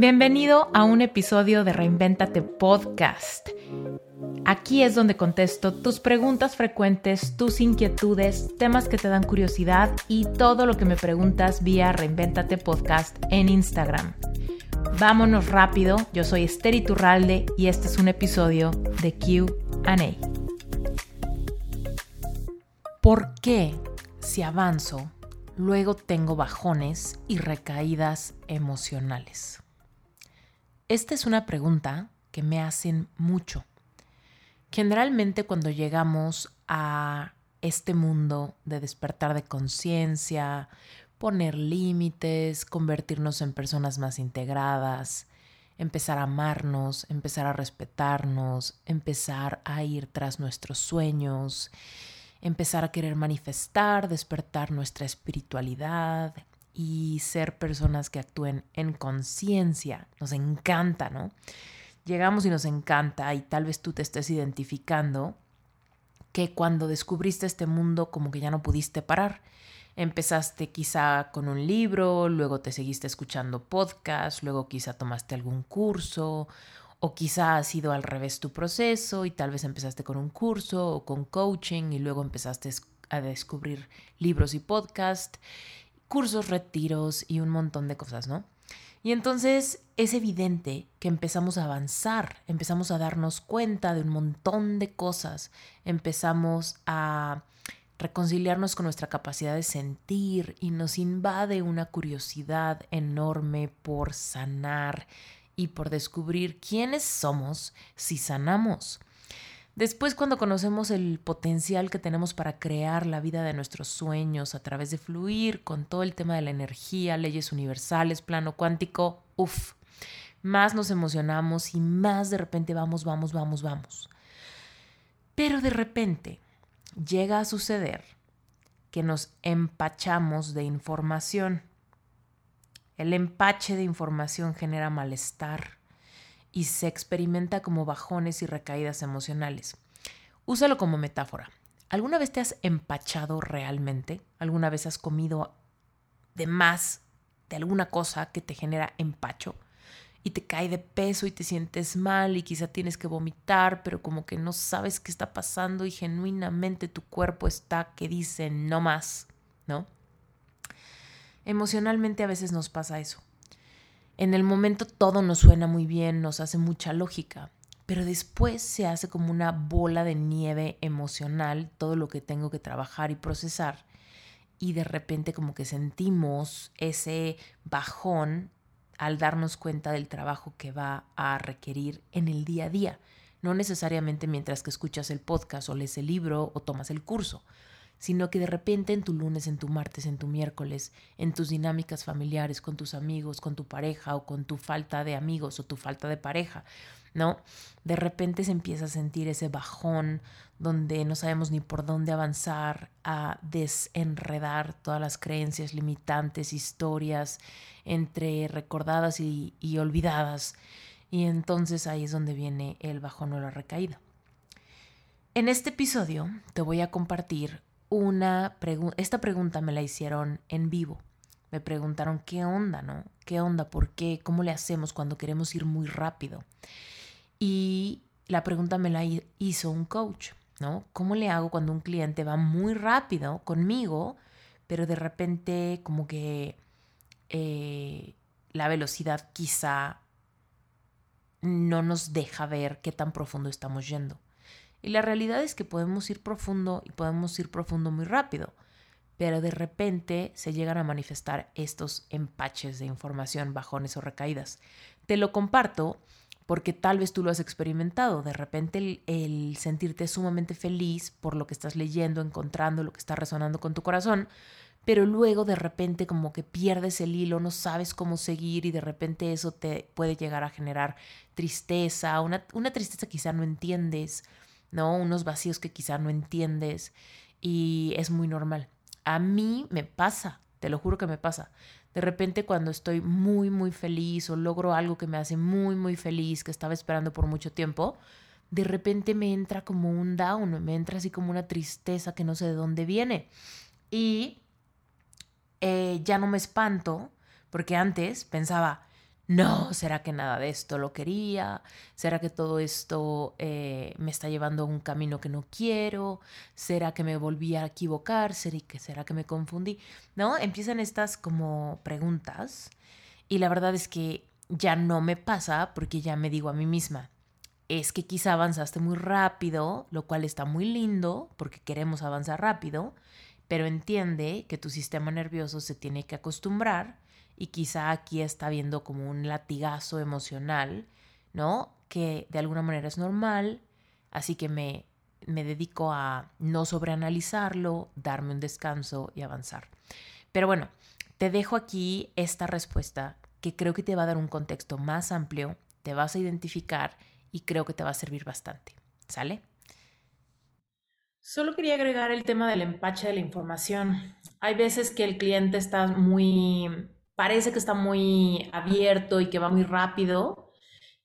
Bienvenido a un episodio de Reinventate Podcast. Aquí es donde contesto tus preguntas frecuentes, tus inquietudes, temas que te dan curiosidad y todo lo que me preguntas vía Reinventate Podcast en Instagram. Vámonos rápido, yo soy Esther Iturralde y este es un episodio de QA. ¿Por qué si avanzo, luego tengo bajones y recaídas emocionales? Esta es una pregunta que me hacen mucho. Generalmente cuando llegamos a este mundo de despertar de conciencia, poner límites, convertirnos en personas más integradas, empezar a amarnos, empezar a respetarnos, empezar a ir tras nuestros sueños, empezar a querer manifestar, despertar nuestra espiritualidad, y ser personas que actúen en conciencia. Nos encanta, ¿no? Llegamos y nos encanta y tal vez tú te estés identificando que cuando descubriste este mundo como que ya no pudiste parar. Empezaste quizá con un libro, luego te seguiste escuchando podcast, luego quizá tomaste algún curso o quizá ha sido al revés tu proceso y tal vez empezaste con un curso o con coaching y luego empezaste a descubrir libros y podcast cursos, retiros y un montón de cosas, ¿no? Y entonces es evidente que empezamos a avanzar, empezamos a darnos cuenta de un montón de cosas, empezamos a reconciliarnos con nuestra capacidad de sentir y nos invade una curiosidad enorme por sanar y por descubrir quiénes somos si sanamos. Después, cuando conocemos el potencial que tenemos para crear la vida de nuestros sueños a través de fluir con todo el tema de la energía, leyes universales, plano cuántico, uff, más nos emocionamos y más de repente vamos, vamos, vamos, vamos. Pero de repente llega a suceder que nos empachamos de información. El empache de información genera malestar y se experimenta como bajones y recaídas emocionales. Úsalo como metáfora. ¿Alguna vez te has empachado realmente? ¿Alguna vez has comido de más de alguna cosa que te genera empacho? y te cae de peso y te sientes mal y quizá tienes que vomitar, pero como que no sabes qué está pasando y genuinamente tu cuerpo está que dice no más, ¿no? Emocionalmente a veces nos pasa eso. En el momento todo nos suena muy bien, nos hace mucha lógica, pero después se hace como una bola de nieve emocional todo lo que tengo que trabajar y procesar y de repente como que sentimos ese bajón al darnos cuenta del trabajo que va a requerir en el día a día, no necesariamente mientras que escuchas el podcast o lees el libro o tomas el curso, sino que de repente en tu lunes, en tu martes, en tu miércoles, en tus dinámicas familiares, con tus amigos, con tu pareja o con tu falta de amigos o tu falta de pareja, ¿no? De repente se empieza a sentir ese bajón donde no sabemos ni por dónde avanzar, a desenredar todas las creencias limitantes, historias entre recordadas y, olvidadas. Y entonces ahí es donde viene el bajón o la recaída. En este episodio te voy a compartir una pregunta, esta pregunta me la hicieron en vivo. Me preguntaron qué onda, ¿no? ¿Qué onda? ¿Por qué? ¿Cómo le hacemos cuando queremos ir muy rápido? Y la pregunta me la hizo un coach, ¿no? ¿Cómo le hago cuando un cliente va muy rápido conmigo, pero de repente como que eh, la velocidad quizá no nos deja ver qué tan profundo estamos yendo? Y la realidad es que podemos ir profundo y podemos ir profundo muy rápido, pero de repente se llegan a manifestar estos empaches de información, bajones o recaídas. Te lo comparto porque tal vez tú lo has experimentado. De repente el, sentirte sumamente feliz por lo que estás leyendo, encontrando, lo que está resonando con tu corazón, pero luego de repente como que pierdes el hilo, no sabes cómo seguir y de repente eso te puede llegar a generar tristeza, una, una tristeza quizá no entiendes ¿no? Unos vacíos que quizá no entiendes y es muy normal. A mí me pasa, te lo juro que me pasa. De repente cuando estoy muy, muy feliz o logro algo que me hace muy, muy feliz, que estaba esperando por mucho tiempo, de repente me entra como un down, me entra así como una tristeza que no sé de dónde viene. Y eh, ya no me espanto, porque antes pensaba, no, ¿será que nada de esto lo quería? ¿Será que todo esto eh, me está llevando a un camino que no quiero? ¿Será que me volví a equivocar? ¿Será que me confundí? ¿No? Empiezan estas como preguntas y la verdad es que ya no me pasa porque ya me digo a mí misma, es que quizá avanzaste muy rápido, lo cual está muy lindo porque queremos avanzar rápido, pero entiende que tu sistema nervioso se tiene que acostumbrar y quizá aquí está viendo como un latigazo emocional, ¿no? Que de alguna manera es normal, así que me, me dedico a no sobreanalizarlo, darme un descanso y avanzar. Pero bueno, te dejo aquí esta respuesta que creo que te va a dar un contexto más amplio, te vas a identificar y creo que te va a servir bastante. ¿Sale? Solo quería agregar el tema del empache de la información. Hay veces que el cliente está muy, parece que está muy abierto y que va muy rápido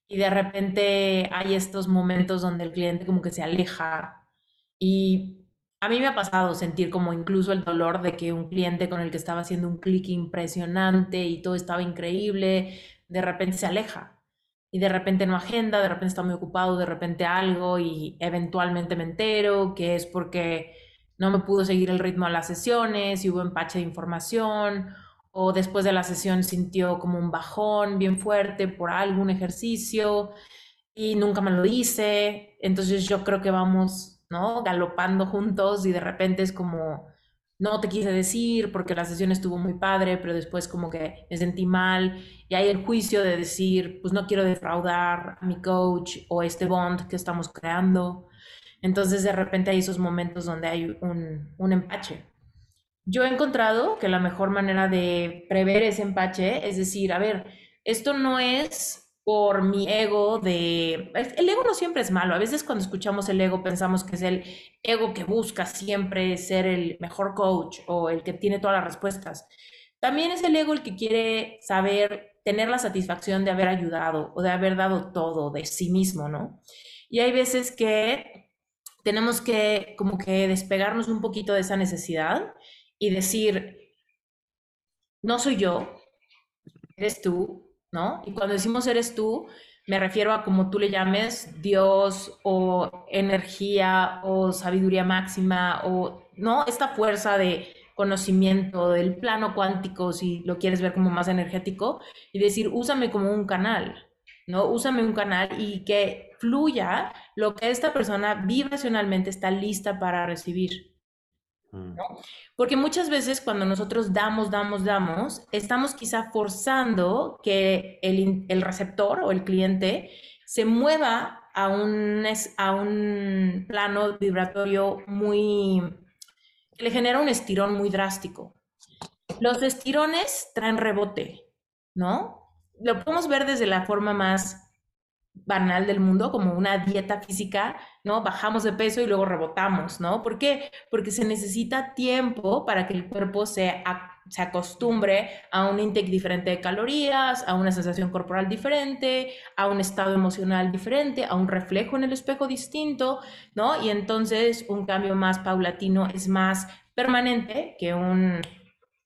y de repente hay estos momentos donde el cliente como que se aleja. Y a mí me ha pasado sentir como incluso el dolor de que un cliente con el que estaba haciendo un clic impresionante y todo estaba increíble, de repente se aleja. Y de repente no agenda, de repente está muy ocupado, de repente algo y eventualmente me entero que es porque no me pudo seguir el ritmo a las sesiones y hubo empache de información o después de la sesión sintió como un bajón bien fuerte por algún ejercicio y nunca me lo dice. Entonces yo creo que vamos, ¿no? Galopando juntos y de repente es como no te quise decir porque la sesión estuvo muy padre, pero después como que me sentí mal y hay el juicio de decir, pues no quiero defraudar a mi coach o este bond que estamos creando. Entonces de repente hay esos momentos donde hay un, un empache. Yo he encontrado que la mejor manera de prever ese empache es decir, a ver, esto no es por mi ego de... El ego no siempre es malo. A veces cuando escuchamos el ego pensamos que es el ego que busca siempre ser el mejor coach o el que tiene todas las respuestas. También es el ego el que quiere saber, tener la satisfacción de haber ayudado o de haber dado todo de sí mismo, ¿no? Y hay veces que tenemos que como que despegarnos un poquito de esa necesidad y decir, no soy yo, eres tú, ¿no? Y cuando decimos eres tú, me refiero a como tú le llames Dios o energía o sabiduría máxima o, ¿no? Esta fuerza de conocimiento del plano cuántico, si lo quieres ver como más energético, y decir, úsame como un canal, ¿no? Úsame un canal y que fluya lo que esta persona vibracionalmente está lista para recibir. Mm. Porque muchas veces cuando nosotros damos, damos, damos, estamos quizá forzando que el, receptor o el cliente se mueva a un, a un plano vibratorio muy, que le genera un estirón muy drástico. Los estirones traen rebote, ¿no? Lo podemos ver desde la forma más banal del mundo, como una dieta física, ¿no? Bajamos de peso y luego rebotamos, ¿no? ¿Por qué? Porque se necesita tiempo para que el cuerpo se, se acostumbre a un intake diferente de calorías, a una sensación corporal diferente, a un estado emocional diferente, a un reflejo en el espejo distinto, ¿no? Y entonces un cambio más paulatino es más permanente que un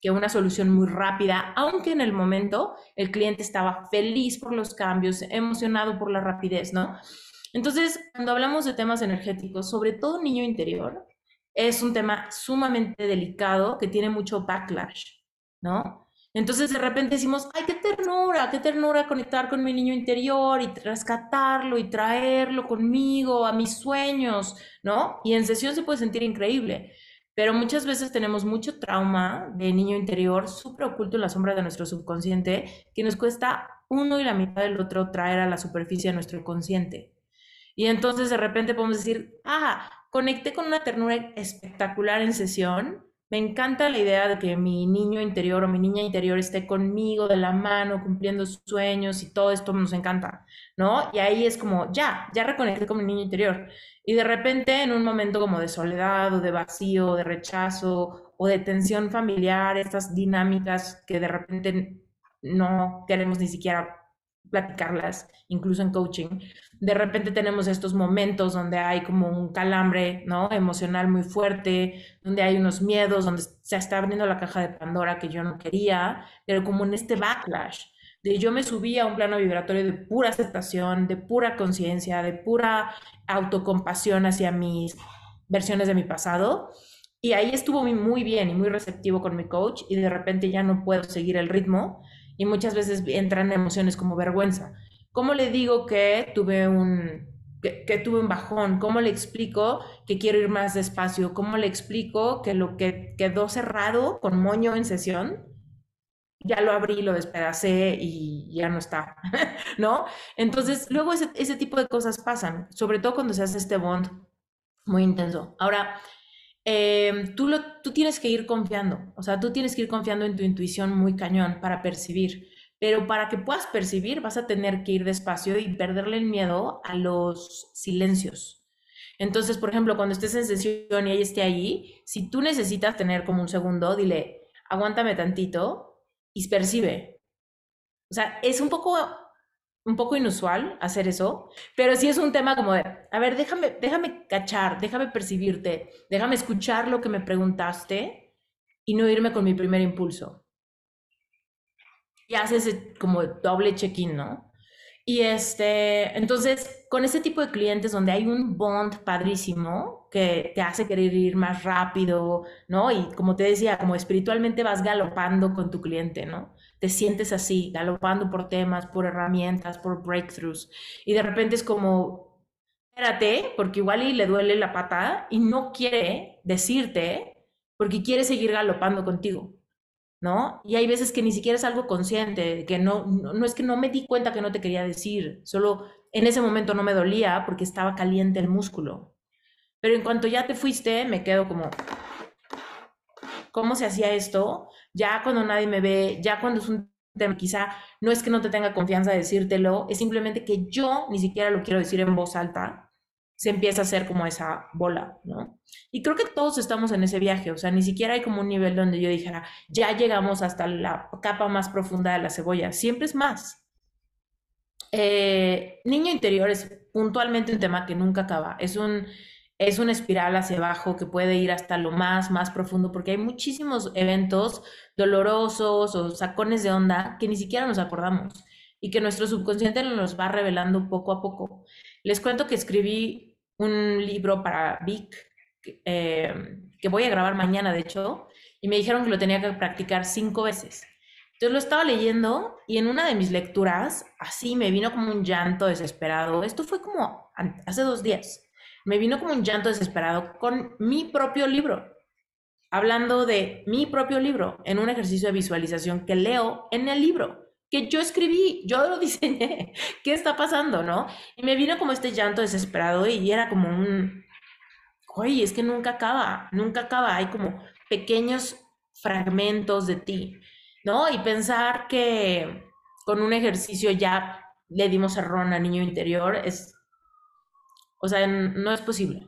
que una solución muy rápida, aunque en el momento el cliente estaba feliz por los cambios, emocionado por la rapidez, ¿no? Entonces, cuando hablamos de temas energéticos, sobre todo niño interior, es un tema sumamente delicado que tiene mucho backlash, ¿no? Entonces de repente decimos, ay, qué ternura, qué ternura conectar con mi niño interior y rescatarlo y traerlo conmigo a mis sueños, ¿no? Y en sesión se puede sentir increíble. Pero muchas veces tenemos mucho trauma de niño interior súper oculto en la sombra de nuestro subconsciente que nos cuesta uno y la mitad del otro traer a la superficie de nuestro consciente. Y entonces de repente podemos decir, ah, conecté con una ternura espectacular en sesión. Me encanta la idea de que mi niño interior o mi niña interior esté conmigo de la mano, cumpliendo sus sueños y todo esto nos encanta, ¿no? Y ahí es como, ya, ya reconecté con mi niño interior. Y de repente, en un momento como de soledad o de vacío, de rechazo o de tensión familiar, estas dinámicas que de repente no queremos ni siquiera platicarlas, incluso en coaching, de repente tenemos estos momentos donde hay como un calambre, ¿no? Emocional muy fuerte, donde hay unos miedos, donde se está abriendo la caja de Pandora que yo no quería, pero como en este backlash, de yo me subí a un plano vibratorio de pura aceptación, de pura conciencia, de pura autocompasión hacia mis versiones de mi pasado. Y ahí estuvo muy bien y muy receptivo con mi coach y de repente ya no puedo seguir el ritmo y muchas veces entran emociones como vergüenza. ¿Cómo le digo que tuve un, que, tuve un bajón? ¿Cómo le explico que quiero ir más despacio? ¿Cómo le explico que lo que quedó cerrado con moño en sesión, ya lo abrí, lo despedacé y ya no está, ¿no? Entonces, luego ese, ese tipo de cosas pasan, sobre todo cuando se hace este bond muy intenso. Ahora, eh, tú, lo, tú tienes que ir confiando, o sea, tú tienes que ir confiando en tu intuición muy cañón para percibir, pero para que puedas percibir vas a tener que ir despacio y perderle el miedo a los silencios. Entonces, por ejemplo, cuando estés en sesión y ella esté ahí, si tú necesitas tener como un segundo, dile, aguántame tantito y percibe. O sea, es un poco un poco inusual hacer eso, pero sí es un tema como de, a ver, déjame, déjame cachar, déjame percibirte, déjame escuchar lo que me preguntaste y no irme con mi primer impulso. Y haces como doble check-in, ¿no? Y este, entonces, con ese tipo de clientes donde hay un bond padrísimo que te hace querer ir más rápido, ¿no? Y como te decía, como espiritualmente vas galopando con tu cliente, ¿no? te sientes así, galopando por temas, por herramientas, por breakthroughs, y de repente es como, espérate, porque igual y le duele la pata y no quiere decirte porque quiere seguir galopando contigo, ¿no? Y hay veces que ni siquiera es algo consciente, que no, no, es que no me di cuenta que no te quería decir, solo en ese momento no me dolía porque estaba caliente el músculo. Pero en cuanto ya te fuiste, me quedo como, ¿cómo se hacía esto? ya cuando nadie me ve, ya cuando es un tema, quizá no es que no te tenga confianza de decírtelo, es simplemente que yo ni siquiera lo quiero decir en voz alta, se empieza a hacer como esa bola, ¿no? Y creo que todos estamos en ese viaje, o sea, ni siquiera hay como un nivel donde yo dijera, ya llegamos hasta la capa más profunda de la cebolla, siempre es más. Eh, niño interior es puntualmente un tema que nunca acaba, es un es una espiral hacia abajo que puede ir hasta lo más, más profundo, porque hay muchísimos eventos dolorosos o sacones de onda que ni siquiera nos acordamos y que nuestro subconsciente nos va revelando poco a poco. Les cuento que escribí un libro para Vic, eh, que voy a grabar mañana, de hecho, y me dijeron que lo tenía que practicar cinco veces. Entonces lo estaba leyendo y en una de mis lecturas, así me vino como un llanto desesperado. Esto fue como hace dos días me vino como un llanto desesperado con mi propio libro, hablando de mi propio libro en un ejercicio de visualización que leo en el libro que yo escribí, yo lo diseñé, ¿qué está pasando, no? Y me vino como este llanto desesperado y era como un, oye, es que nunca acaba, nunca acaba, hay como pequeños fragmentos de ti, ¿no? Y pensar que con un ejercicio ya le dimos error a niño interior es o sea, no es posible.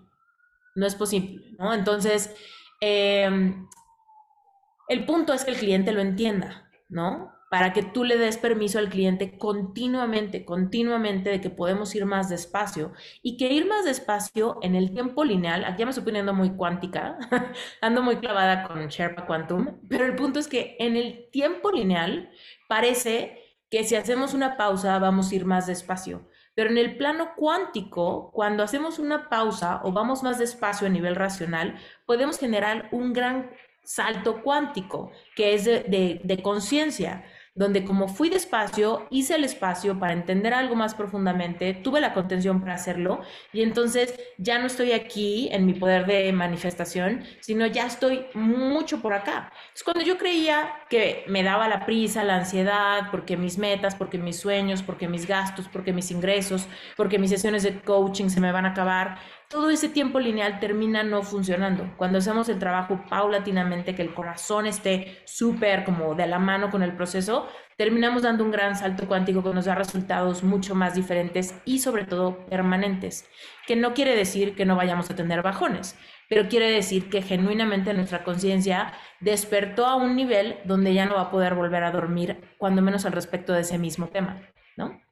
No es posible, ¿no? Entonces, em, el punto es que el cliente lo entienda, ¿no? Para que tú le des permiso al cliente continuamente, continuamente de que podemos ir más despacio y que ir más despacio en el tiempo lineal, aquí ya me estoy poniendo muy cuántica, ando muy clavada con Sherpa Quantum, pero el punto es que en el tiempo lineal parece que si hacemos una pausa vamos a ir más despacio pero en el plano cuántico, cuando hacemos una pausa o vamos más despacio a nivel racional, podemos generar un gran salto cuántico, que es de, de conciencia donde como fui despacio, hice el espacio para entender algo más profundamente, tuve la contención para hacerlo y entonces ya no estoy aquí en mi poder de manifestación, sino ya estoy mucho por acá. Es cuando yo creía que me daba la prisa, la ansiedad, porque mis metas, porque mis sueños, porque mis gastos, porque mis ingresos, porque mis sesiones de coaching se me van a acabar, todo ese tiempo lineal termina no funcionando. Cuando hacemos el trabajo paulatinamente, que el corazón esté súper como de la mano con el proceso, terminamos dando un gran salto cuántico que nos da resultados mucho más diferentes y sobre todo permanentes, que no quiere decir que no vayamos a tener bajones, pero quiere decir que genuinamente nuestra conciencia despertó a un nivel donde ya no va a poder volver a dormir, cuando menos al respecto de ese mismo tema, ¿no?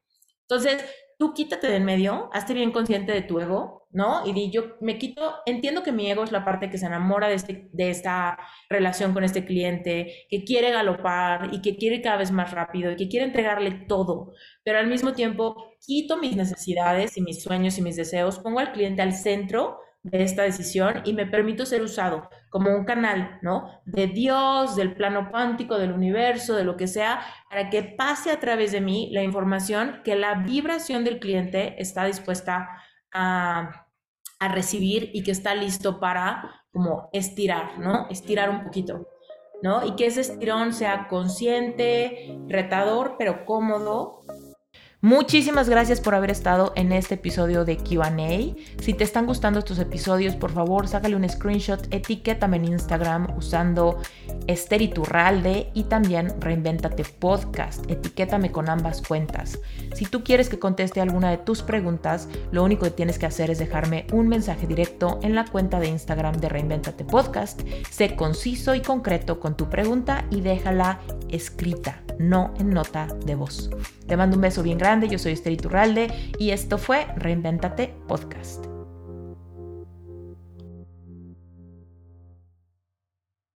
Entonces, tú quítate de en medio, hazte bien consciente de tu ego, ¿no? Y di, yo me quito, entiendo que mi ego es la parte que se enamora de, este, de esta relación con este cliente, que quiere galopar y que quiere cada vez más rápido y que quiere entregarle todo, pero al mismo tiempo quito mis necesidades y mis sueños y mis deseos, pongo al cliente al centro de esta decisión y me permito ser usado como un canal, ¿no? De Dios, del plano cuántico, del universo, de lo que sea, para que pase a través de mí la información que la vibración del cliente está dispuesta a, a recibir y que está listo para como estirar, ¿no? Estirar un poquito, ¿no? Y que ese estirón sea consciente, retador, pero cómodo Muchísimas gracias por haber estado en este episodio de QA. Si te están gustando estos episodios, por favor, sácale un screenshot, etiquétame en Instagram usando Esteriturralde y también Reinventate Podcast. Etiquétame con ambas cuentas. Si tú quieres que conteste alguna de tus preguntas, lo único que tienes que hacer es dejarme un mensaje directo en la cuenta de Instagram de Reinventate Podcast. Sé conciso y concreto con tu pregunta y déjala escrita, no en nota de voz. Te mando un beso bien yo soy Esther Iturralde y esto fue Reinventate Podcast.